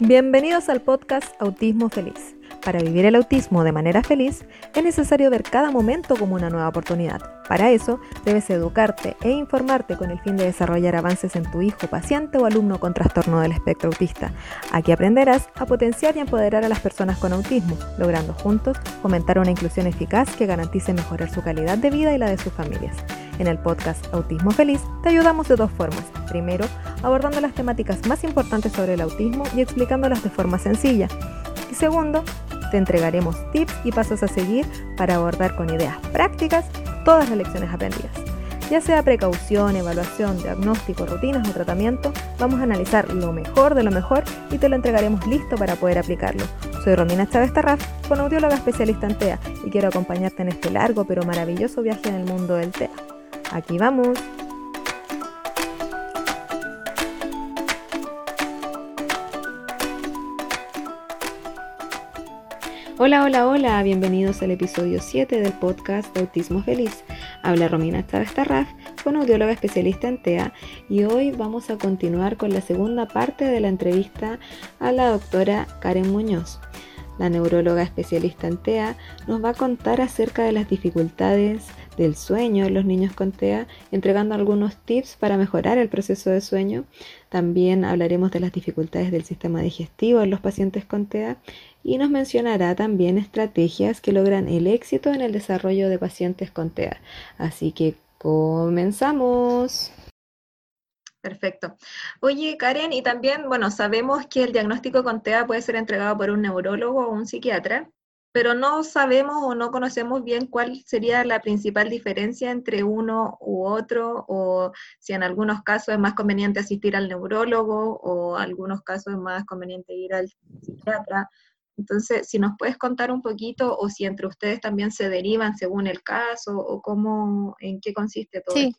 Bienvenidos al podcast Autismo Feliz. Para vivir el autismo de manera feliz es necesario ver cada momento como una nueva oportunidad. Para eso debes educarte e informarte con el fin de desarrollar avances en tu hijo, paciente o alumno con trastorno del espectro autista. Aquí aprenderás a potenciar y empoderar a las personas con autismo, logrando juntos fomentar una inclusión eficaz que garantice mejorar su calidad de vida y la de sus familias. En el podcast Autismo Feliz te ayudamos de dos formas. Primero, abordando las temáticas más importantes sobre el autismo y explicándolas de forma sencilla. Y segundo, te entregaremos tips y pasos a seguir para abordar con ideas prácticas todas las lecciones aprendidas. Ya sea precaución, evaluación, diagnóstico, rutinas o tratamiento, vamos a analizar lo mejor de lo mejor y te lo entregaremos listo para poder aplicarlo. Soy Romina Chávez Tarraf, audióloga especialista en TEA y quiero acompañarte en este largo pero maravilloso viaje en el mundo del TEA. Aquí vamos. Hola, hola, hola, bienvenidos al episodio 7 del podcast de Autismo Feliz. Habla Romina Chávez Tarraf, con audióloga especialista en TEA, y hoy vamos a continuar con la segunda parte de la entrevista a la doctora Karen Muñoz. La neuróloga especialista en TEA nos va a contar acerca de las dificultades del sueño en los niños con TEA, entregando algunos tips para mejorar el proceso de sueño. También hablaremos de las dificultades del sistema digestivo en los pacientes con TEA y nos mencionará también estrategias que logran el éxito en el desarrollo de pacientes con TEA. Así que comenzamos. Perfecto. Oye, Karen, y también, bueno, sabemos que el diagnóstico con TEA puede ser entregado por un neurólogo o un psiquiatra, pero no sabemos o no conocemos bien cuál sería la principal diferencia entre uno u otro, o si en algunos casos es más conveniente asistir al neurólogo, o en algunos casos es más conveniente ir al psiquiatra. Entonces, si nos puedes contar un poquito, o si entre ustedes también se derivan según el caso, o cómo, en qué consiste todo. Sí.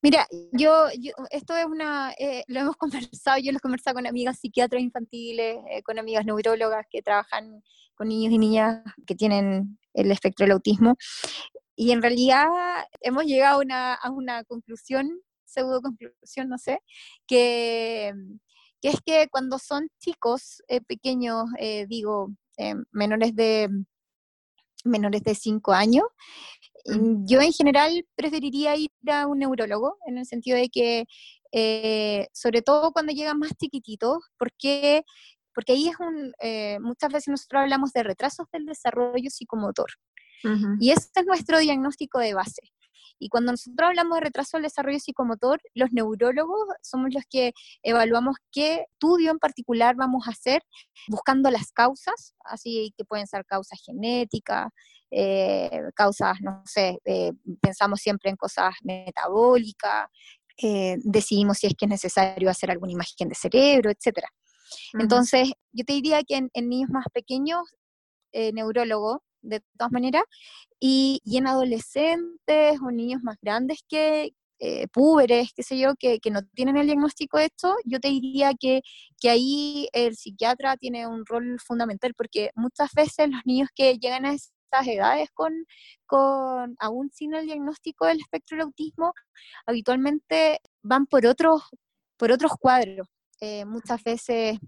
Mira, yo, esto es una, eh, lo hemos conversado, yo lo he conversado con amigas psiquiatras infantiles, eh, con amigas neurólogas que trabajan con niños y niñas que tienen el espectro del autismo, y en realidad hemos llegado una, a una conclusión, pseudo conclusión, no sé, que, que es que cuando son chicos eh, pequeños, digo, menores de menores de 5 años, yo en general preferiría ir a un neurólogo, en el sentido de que, eh, sobre todo cuando llegan más chiquititos, porque, porque ahí es un, eh, muchas veces nosotros hablamos de retrasos del desarrollo psicomotor. Y ese es nuestro diagnóstico de base. Y cuando nosotros hablamos de retraso del desarrollo psicomotor, los neurólogos somos los que evaluamos qué estudio en particular vamos a hacer, buscando las causas, así que pueden ser causas genéticas, eh, causas, no sé, eh, pensamos siempre en cosas metabólicas, eh, decidimos si es que es necesario hacer alguna imagen de cerebro, etc. Entonces, yo te diría que en, niños más pequeños, neurólogo, de todas maneras, y, en adolescentes o niños más grandes que, eh, púberes, qué sé yo, que, que, no tienen el diagnóstico de esto, yo te diría que, que, ahí el psiquiatra tiene un rol fundamental, porque muchas veces los niños que llegan a estas edades con, con aún sin el diagnóstico del espectro del autismo, habitualmente van por otros, por otros cuadros. Eh, muchas veces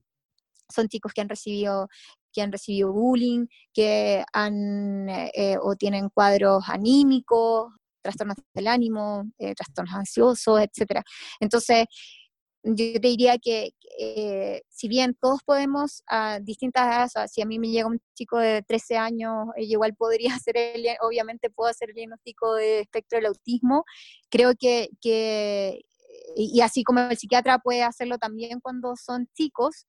son chicos que han recibido que han recibido bullying, que han eh, o tienen cuadros anímicos, trastornos del ánimo, eh, trastornos ansiosos, etc. Entonces, yo te diría que eh, si bien todos podemos a distintas edades, si a mí me llega un chico de 13 años, igual podría hacer, el, obviamente puedo hacer el diagnóstico de espectro del autismo, creo que, que y así como el psiquiatra puede hacerlo también cuando son chicos,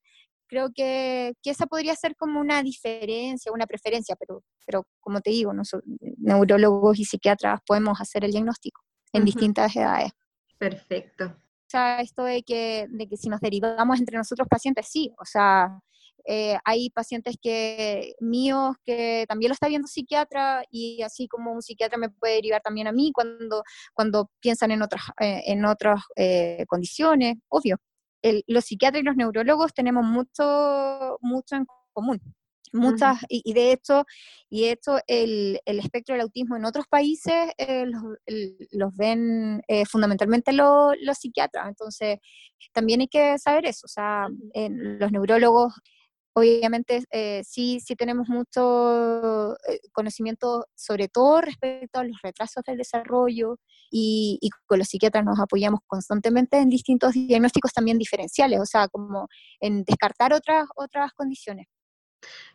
creo que, que, esa podría ser como una diferencia, una preferencia, pero, pero como te digo, nosotros, neurólogos y psiquiatras podemos hacer el diagnóstico en distintas edades. Perfecto. Sea, esto de que, de que si nos derivamos entre nosotros pacientes, sí, o sea, eh, hay pacientes que míos que también lo está viendo psiquiatra y así como un psiquiatra me puede derivar también a mí cuando, cuando piensan en otras, eh, en otras eh, condiciones, obvio los psiquiatras y los neurólogos tenemos mucho, mucho en común. Muchas, y, de hecho, y de hecho el, el, espectro del autismo en otros países eh, los, ven eh, fundamentalmente los psiquiatras, entonces también hay que saber eso, o sea, los neurólogos obviamente eh, sí, sí tenemos mucho conocimiento, sobre todo respecto a los retrasos del desarrollo, y, y, con los psiquiatras nos apoyamos constantemente en distintos diagnósticos también diferenciales, o sea, como en descartar otras, otras condiciones.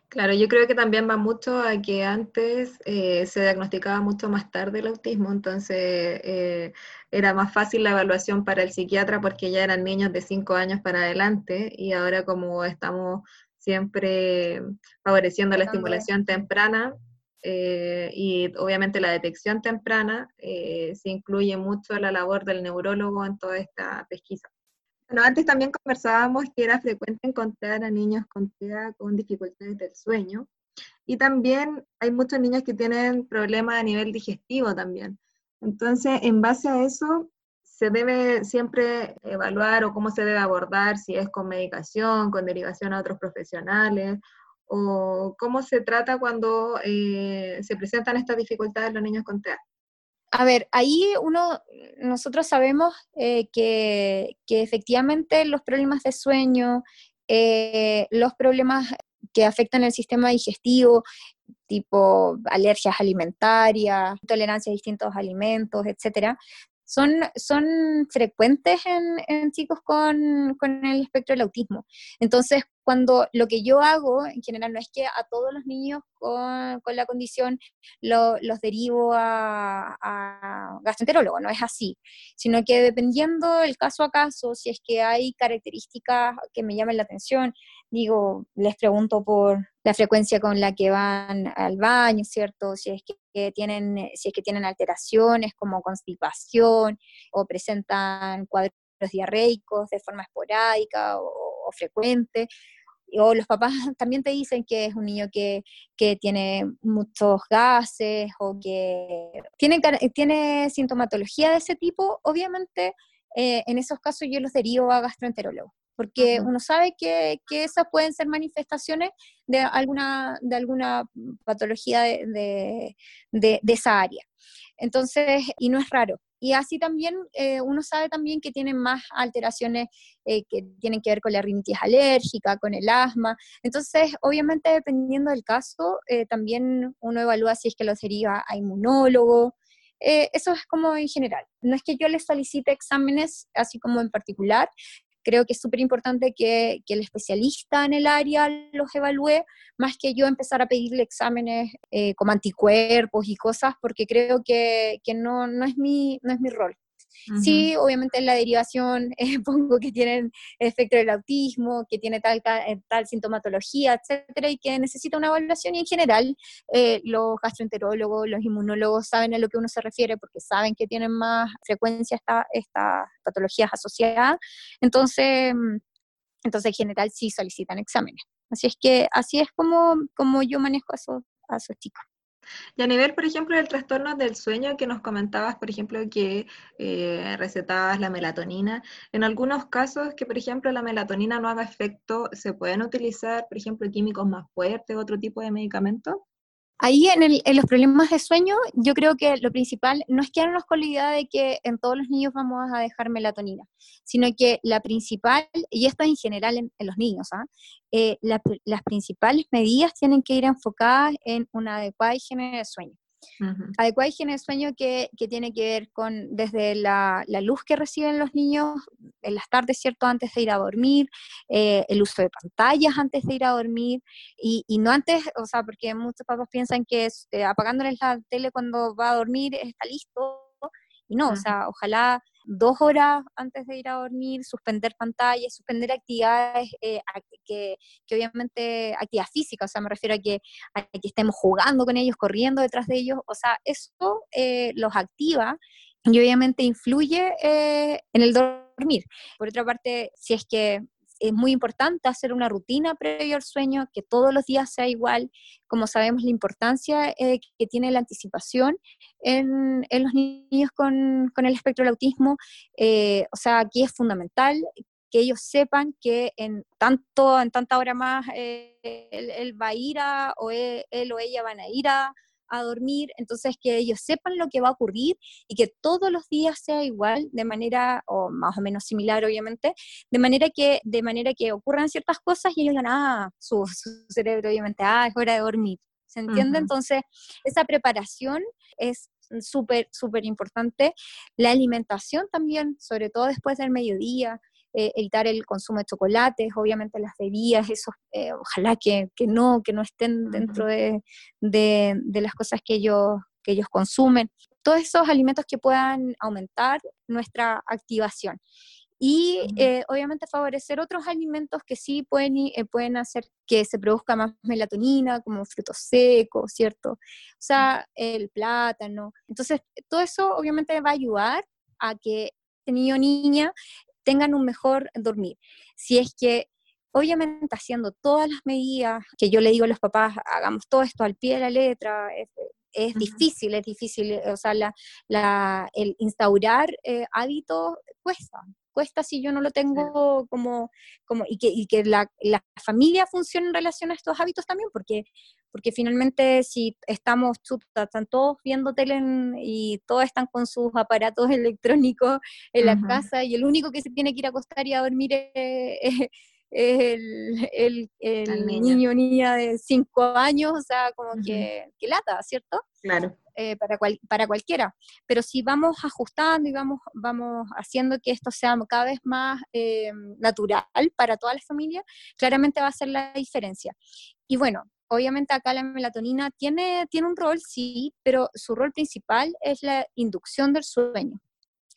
Claro, yo creo que también va mucho a que antes eh, se diagnosticaba mucho más tarde el autismo, entonces eh, era más fácil la evaluación para el psiquiatra porque ya eran niños de 5 años para adelante y ahora como estamos siempre favoreciendo la estimulación temprana eh, y obviamente la detección temprana, se incluye mucho la labor del neurólogo en toda esta pesquisa. Bueno, antes también conversábamos que era frecuente encontrar a niños con TEA con dificultades del sueño. Y también hay muchos niños que tienen problemas a nivel digestivo también. Entonces, en base a eso, se debe siempre evaluar o cómo se debe abordar, si es con medicación, con derivación a otros profesionales, o cómo se trata cuando eh, se presentan estas dificultades en los niños con TEA. A ver, ahí uno, nosotros sabemos eh, que, efectivamente los problemas de sueño, eh, los problemas que afectan el sistema digestivo, tipo alergias alimentarias, tolerancia a distintos alimentos, etcétera, son, son frecuentes en, en chicos con, con, el espectro del autismo. Entonces, cuando lo que yo hago, en general, no es que a todos los niños con, con la condición lo, los derivo a, a, gastroenterólogo, no es así, sino que dependiendo el caso a caso, si es que hay características que me llamen la atención, digo, les pregunto por la frecuencia con la que van al baño, ¿cierto? Si es que tienen, si es que tienen alteraciones como constipación o presentan cuadros diarreicos de forma esporádica o, frecuente, o los papás también te dicen que es un niño que, tiene muchos gases o que tiene, tiene sintomatología de ese tipo, obviamente eh, en esos casos yo los derivo a gastroenterólogo, porque uno sabe que, esas pueden ser manifestaciones de alguna, de alguna patología de, de esa área. Entonces, y no es raro. Y así también eh, uno sabe también que tienen más alteraciones eh, que tienen que ver con la rinitis alérgica, con el asma. Entonces, obviamente, dependiendo del caso, eh, también uno evalúa si es que lo sería a inmunólogo. eso es como en general. No es que yo les solicite exámenes así como en particular, creo que es súper importante que, el especialista en el área los evalúe, más que yo empezar a pedirle exámenes eh, como anticuerpos y cosas, porque creo que, no, no, es mi, no es mi rol. Sí, obviamente en la derivación eh, pongo que tienen efecto del autismo, que tiene tal, eh, tal, sintomatología, etcétera, y que necesita una evaluación. Y en general, eh, los gastroenterólogos, los inmunólogos saben a lo que uno se refiere porque saben que tienen más frecuencia estas esta patologías asociadas. Entonces, mm, entonces, en general, sí solicitan exámenes. Así es que así es como, como yo manejo a a esos chicos. Y a nivel, por ejemplo, del trastorno del sueño que nos comentabas, por ejemplo, que eh, recetabas la melatonina, en algunos casos que, por ejemplo, la melatonina no haga efecto, ¿se pueden utilizar, por ejemplo, químicos más fuertes, otro tipo de medicamentos? Ahí en, los problemas de sueño, yo creo que lo principal no es quedarnos con la idea de que en todos los niños vamos a dejar melatonina, sino que la principal, y esto en general en, los niños, ¿ah? eh, las principales medidas tienen que ir enfocadas en una adecuada higiene de sueño. Adecuada higiene de sueño que, tiene que ver con desde la, luz que reciben los niños en las tardes, ¿cierto? Antes de ir a dormir, eh, el uso de pantallas antes de ir a dormir, y, no antes, o sea, porque muchos papás piensan que eh, apagándoles la tele cuando va a dormir está listo, y no, o sea, ojalá dos horas antes de ir a dormir, suspender pantallas, suspender actividades eh, que, obviamente, actividad física, o sea, me refiero a que, que estemos jugando con ellos, corriendo detrás de ellos, o sea, eso eh, los activa y obviamente influye eh, en el dormir. Por otra parte, si es que es muy importante hacer una rutina previo al sueño, que todos los días sea igual, como sabemos la importancia eh, que tiene la anticipación en, en los niños con, con, el espectro del autismo, eh, o sea, aquí es fundamental que ellos sepan que en tanto, en tanta hora más eh, él, va a ir a, o él, o ella van a ir a, a dormir, entonces que ellos sepan lo que va a ocurrir y que todos los días sea igual, de manera, o más o menos similar obviamente, de manera que, de manera que ocurran ciertas cosas y ellos digan, ah, su, cerebro obviamente, ah, es hora de dormir. ¿Se entiende? Entonces, esa preparación es súper, súper importante. La alimentación también, sobre todo después del mediodía, eh, evitar el consumo de chocolates, obviamente las bebidas, esos, eh, ojalá que, que, no, que no estén dentro de, de, de, las cosas que ellos, que ellos consumen. Todos esos alimentos que puedan aumentar nuestra activación. Y eh, obviamente favorecer otros alimentos que sí pueden, pueden hacer que se produzca más melatonina, como frutos secos, ¿cierto? O sea, el plátano. Entonces, todo eso obviamente va a ayudar a que este niño o niña tengan un mejor dormir. Si es que obviamente haciendo todas las medidas que yo le digo a los papás, hagamos todo esto al pie de la letra, es, difícil, es difícil, o sea, la, el instaurar eh, hábitos cuesta, cuesta si yo no lo tengo como, como y que, y que la, la, familia funcione en relación a estos hábitos también, porque porque finalmente si estamos, están todos viendo tele y todos están con sus aparatos electrónicos en la casa y el único que se tiene que ir a acostar y a dormir es, el, niño o niña de cinco años, o sea, como que, que, lata, ¿cierto? Claro. Eh, para, para cualquiera. Pero si vamos ajustando y vamos, vamos haciendo que esto sea cada vez más eh, natural para toda la familia, claramente va a ser la diferencia. Y bueno, obviamente acá la melatonina tiene, tiene un rol, sí, pero su rol principal es la inducción del sueño.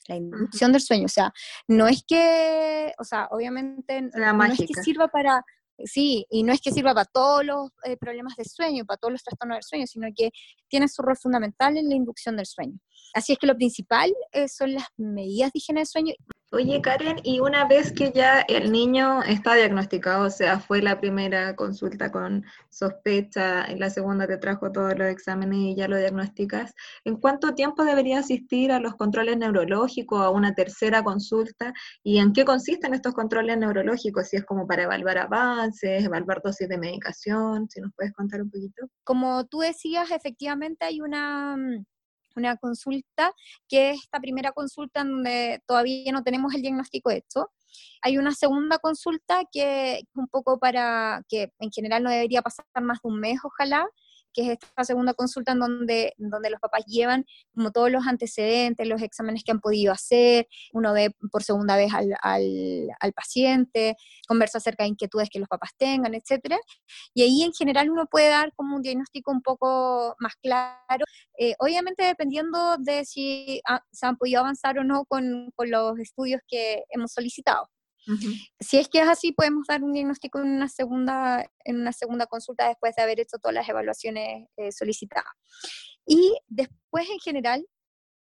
La inducción del sueño, o sea, no es que, o sea, obviamente no es que sirva para, sí, y no es que sirva para todos los eh, problemas de sueño, para todos los trastornos del sueño, sino que tiene su rol fundamental en la inducción del sueño. Así es que lo principal eh, son las medidas de higiene del sueño. Oye, Karen, y una vez que ya el niño está diagnosticado, o sea, fue la primera consulta con sospecha, en la segunda te trajo todos los exámenes y ya lo diagnosticas, ¿en cuánto tiempo debería asistir a los controles neurológicos, a una tercera consulta? ¿Y en qué consisten estos controles neurológicos? Si es como para evaluar avances, evaluar dosis de medicación, si nos puedes contar un poquito. Como tú decías, efectivamente hay una mm, una consulta, que es esta primera consulta donde todavía no tenemos el diagnóstico hecho. Hay una segunda consulta que es un poco para, que en general no debería pasar más de un mes, ojalá, que es esta segunda consulta en donde, donde los papás llevan como todos los antecedentes, los exámenes que han podido hacer, uno ve por segunda vez al, al, paciente, conversa acerca de inquietudes que los papás tengan, etc. Y ahí en general uno puede dar como un diagnóstico un poco más claro, eh, obviamente dependiendo de si se han podido avanzar o no con, con los estudios que hemos solicitado. Si es que es así, podemos dar un diagnóstico en una segunda, en una segunda consulta después de haber hecho todas las evaluaciones eh, solicitadas. Y después, en general,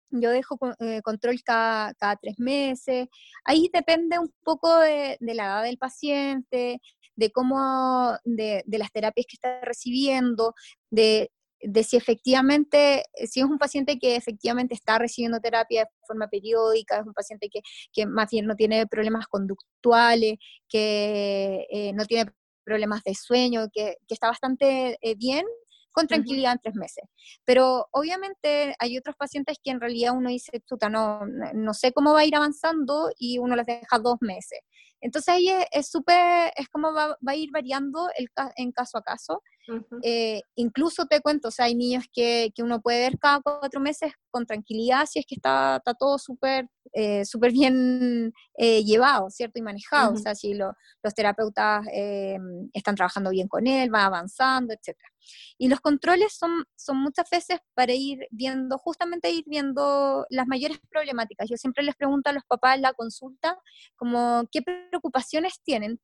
yo dejo eh, control cada, cada, tres meses. Ahí depende un poco de, de la edad del paciente, de cómo, de, de, las terapias que está recibiendo, de de si efectivamente, eh, si es un paciente que efectivamente está recibiendo terapia de forma periódica, es un paciente que, que más bien no tiene problemas conductuales, que eh, no tiene problemas de sueño, que, que está bastante eh, bien, con tranquilidad en tres meses. Pero obviamente hay otros pacientes que en realidad uno dice, chuta, no, no sé cómo va a ir avanzando y uno les deja dos meses. Entonces ahí es súper, es, como va, va, a ir variando el, en caso a caso. Eh, incluso te cuento, o sea, hay niños que, que, uno puede ver cada cuatro meses con tranquilidad si es que está, está todo súper eh, súper bien eh, llevado, ¿cierto? Y manejado, o sea, si los terapeutas están trabajando bien con él, va avanzando, etc. Y los controles son, son muchas veces para ir viendo, justamente ir viendo las mayores problemáticas. Yo siempre les pregunto a los papás en la consulta como qué preocupaciones tienen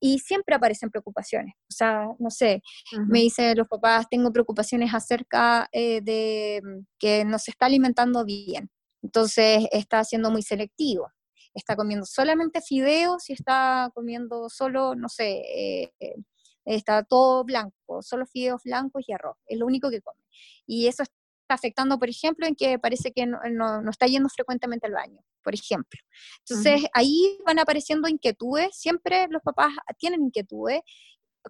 y siempre aparecen preocupaciones. O sea, no sé, me dicen los papás, tengo preocupaciones acerca eh, de mm, que no se está alimentando bien. Entonces está siendo muy selectivo. Está comiendo solamente fideos y está comiendo solo, no sé, eh, está todo blanco, solo fideos blancos y arroz. Es lo único que come. Y eso está afectando, por ejemplo, en que parece que no, no, está yendo frecuentemente al baño, por ejemplo. Entonces, ahí van apareciendo inquietudes, siempre los papás tienen inquietudes.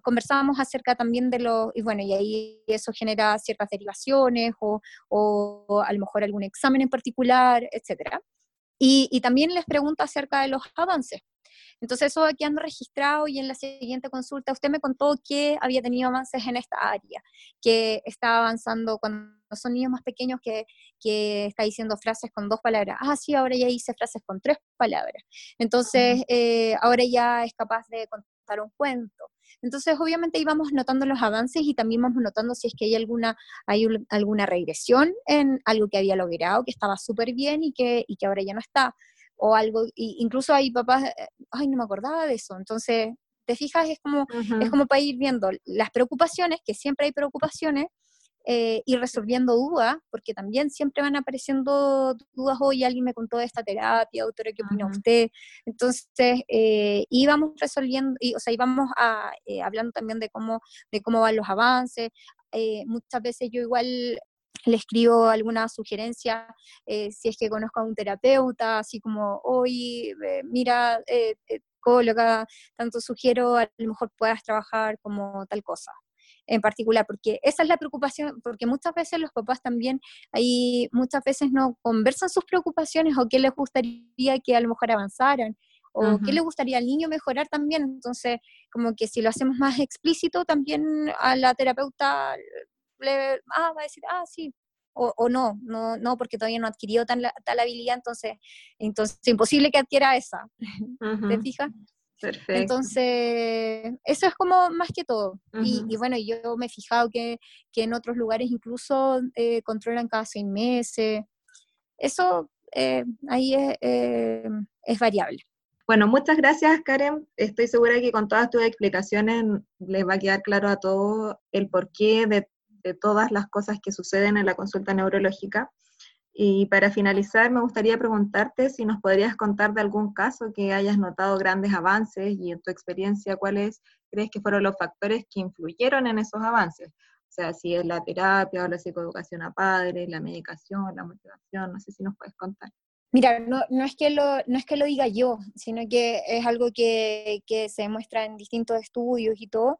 Conversábamos acerca también de los, y bueno, y ahí eso genera ciertas derivaciones o, o a lo mejor algún examen en particular, etcétera. Y, y, también les pregunto acerca de los avances. Entonces eso aquí ando registrado y en la siguiente consulta usted me contó que había tenido avances en esta área, que está avanzando cuando son niños más pequeños que, que está diciendo frases con dos palabras. Ah, sí, ahora ya hice frases con tres palabras. Entonces eh, ahora ya es capaz de contar un cuento. Entonces, obviamente íbamos notando los avances y también vamos notando si es que hay alguna, hay alguna regresión en algo que había logrado, que estaba súper bien y que, y que ahora ya no está o algo, incluso hay papás, eh, ay, no me acordaba de eso, entonces, te fijas, es como, es como para ir viendo las preocupaciones, que siempre hay preocupaciones, eh, y resolviendo dudas, porque también siempre van apareciendo dudas, hoy alguien me contó de esta terapia, autora, ¿qué opina usted? Entonces, eh, íbamos resolviendo, y, o sea, íbamos a, eh, hablando también de cómo, de cómo van los avances, muchas veces yo igual le escribo alguna sugerencia, eh, si es que conozco a un terapeuta, así como, hoy, eh, mira, eh, cóloga, tanto sugiero, a lo mejor puedas trabajar como tal cosa en particular, porque esa es la preocupación, porque muchas veces los papás también ahí muchas veces no conversan sus preocupaciones o qué les gustaría que a lo mejor avanzaran o qué le gustaría al niño mejorar también. Entonces, como que si lo hacemos más explícito, también a la terapeuta ah, va a decir, ah, sí, o, no, no, no, porque todavía no ha adquirido tal, tal habilidad, entonces, entonces imposible que adquiera esa, ¿te fijas? Perfecto. Entonces, eso es como más que todo. y, bueno, yo me he fijado que, que en otros lugares incluso eh, controlan cada seis meses. Eso eh, ahí es, eh, es variable. Bueno, muchas gracias Karen. Estoy segura que con todas tus explicaciones les va a quedar claro a todos el porqué de de todas las cosas que suceden en la consulta neurológica. Y para finalizar, me gustaría preguntarte si nos podrías contar de algún caso que hayas notado grandes avances y en tu experiencia, cuáles crees que fueron los factores que influyeron en esos avances. O sea, si es la terapia o la psicoeducación a padres, la medicación, la motivación, no sé si nos puedes contar. Mira, no, no, es que lo, no es que lo diga yo, sino que es algo que, que se demuestra en distintos estudios y todo,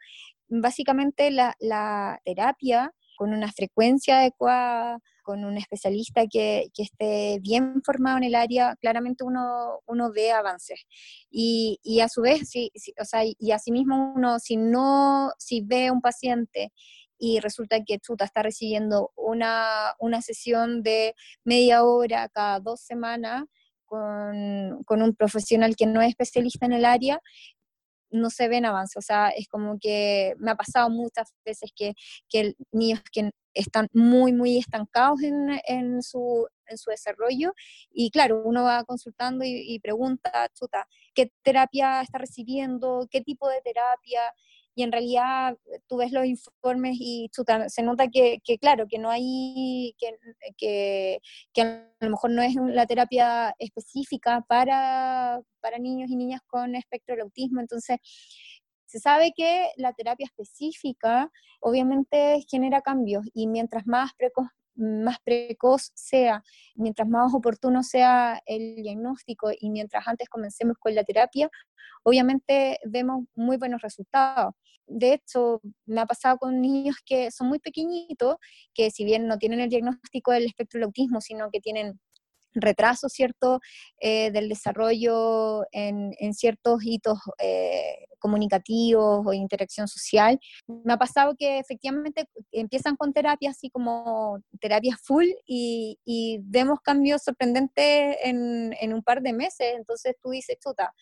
básicamente la, la terapia con una frecuencia adecuada, con un especialista que, que, esté bien formado en el área, claramente uno, uno ve avances. Y, y a su vez, si, o sea, y asimismo uno, si no, si ve un paciente y resulta que Chuta está recibiendo una, una sesión de media hora cada dos semanas, con, con, un profesional que no es especialista en el área, no se ven avances, o sea, es como que me ha pasado muchas veces que, que niños que están muy, muy estancados en, en, su, en su desarrollo y claro, uno va consultando y, y pregunta, chuta, ¿qué terapia está recibiendo? ¿Qué tipo de terapia? Y en realidad eh, tú ves los informes y se nota que, claro, que no hay, que, que, que, a lo mejor no es la terapia específica para, para niños y niñas con espectro del autismo, entonces se sabe que la terapia específica obviamente genera cambios y mientras más precoz, más precoz sea, mientras más oportuno sea el diagnóstico y mientras antes comencemos con la terapia, obviamente vemos muy buenos resultados. De hecho, me ha pasado con niños que son muy pequeñitos, que si bien no tienen el diagnóstico del espectro del autismo, sino que tienen retraso, ¿cierto?, eh, del desarrollo en, ciertos hitos eh, comunicativos o interacción social. Me ha pasado que efectivamente empiezan con terapia así como terapia full y, vemos cambios sorprendentes en, en, un par de meses. Entonces tú dices, chuta,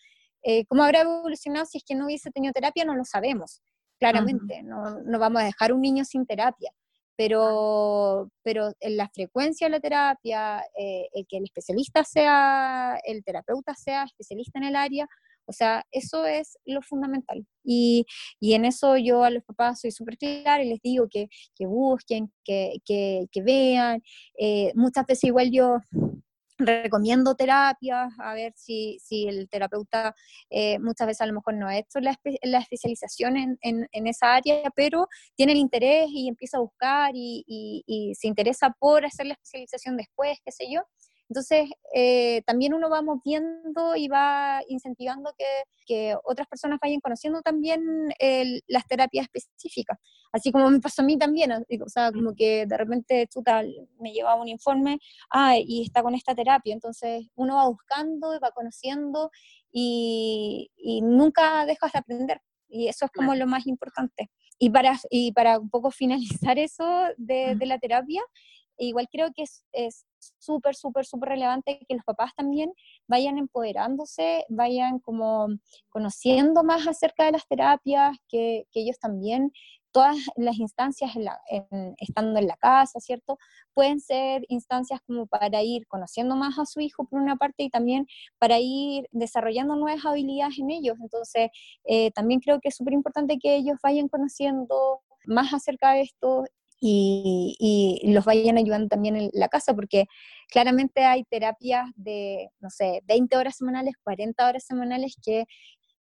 eh, ¿cómo habrá evolucionado si es que no hubiese tenido terapia? No lo sabemos, claramente. no, no vamos a dejar un niño sin terapia pero, pero en la frecuencia de la terapia, eh, el que el especialista sea, el terapeuta sea especialista en el área, o sea, eso es lo fundamental. Y, y en eso yo a los papás soy súper clara y les digo que, que busquen, que, que, que vean. Eh, muchas veces igual yo recomiendo terapias, a ver si, si el terapeuta eh, muchas veces a lo mejor no ha hecho la, la especialización en, en, esa área, pero tiene el interés y empieza a buscar y, y, se interesa por hacer la especialización después, qué sé yo. Entonces, eh, también uno va moviendo y va incentivando que, que otras personas vayan conociendo también las terapias específicas. Así como me pasó a mí también, o sea, como que de repente chuta, me llevaba un informe, ah, y está con esta terapia. Entonces, uno va buscando, va conociendo y, y nunca dejas de aprender. Y eso es como lo más importante. Y para, y para un poco finalizar eso de, de la terapia, igual creo que es súper, súper, súper relevante que los papás también vayan empoderándose, vayan como conociendo más acerca de las terapias, que, que ellos también todas las instancias estando en la casa, ¿cierto? Pueden ser instancias como para ir conociendo más a su hijo por una parte y también para ir desarrollando nuevas habilidades en ellos. Entonces, eh, también creo que es súper importante que ellos vayan conociendo más acerca de esto y, los vayan ayudando también en la casa, porque claramente hay terapias de, no sé, 20 horas semanales, 40 horas semanales que,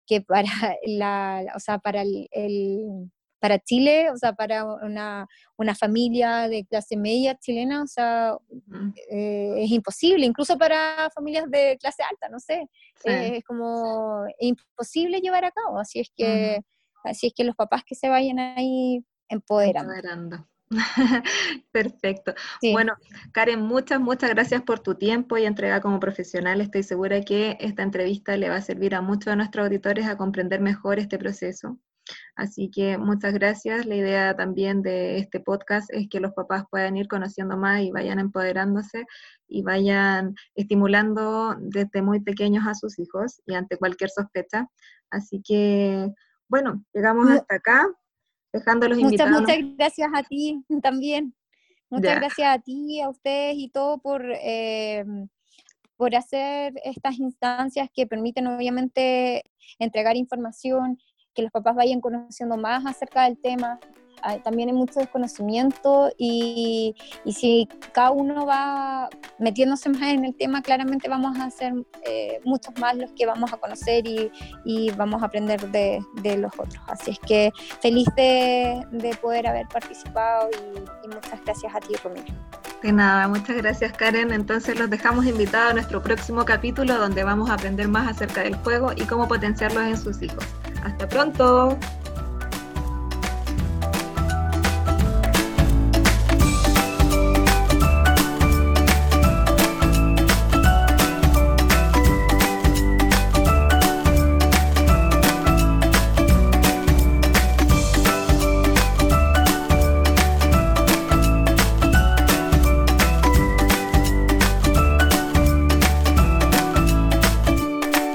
que para, la, o sea, para el, para Chile, o sea, para una, una, familia de clase media chilena, o sea, eh, es imposible, incluso para familias de clase alta, no sé, es como imposible llevar a cabo, así es que, así es que los papás que se vayan ahí empoderando. empoderando. Perfecto. Bueno, Karen, muchas, muchas gracias por tu tiempo y entrega como profesional. Estoy segura que esta entrevista le va a servir a muchos de nuestros auditores a comprender mejor este proceso. Así que muchas gracias. La idea también de este podcast es que los papás puedan ir conociendo más y vayan empoderándose y vayan estimulando desde muy pequeños a sus hijos y ante cualquier sospecha. Así que, bueno, llegamos hasta acá dejando los muchas, Muchas gracias a ti también. Muchas gracias a ti, a ustedes y todo por, eh, por hacer estas instancias que permiten obviamente entregar información, que los papás vayan conociendo más acerca del tema, también hay mucho desconocimiento y, y, si cada uno va metiéndose más en el tema, claramente vamos a ser eh, muchos más los que vamos a conocer y, y vamos a aprender de, de, los otros. Así es que feliz de, de poder haber participado y, y, muchas gracias a ti, Romero. De nada, muchas gracias Karen. Entonces los dejamos invitados a nuestro próximo capítulo donde vamos a aprender más acerca del juego y cómo potenciarlos en sus hijos. Hasta pronto.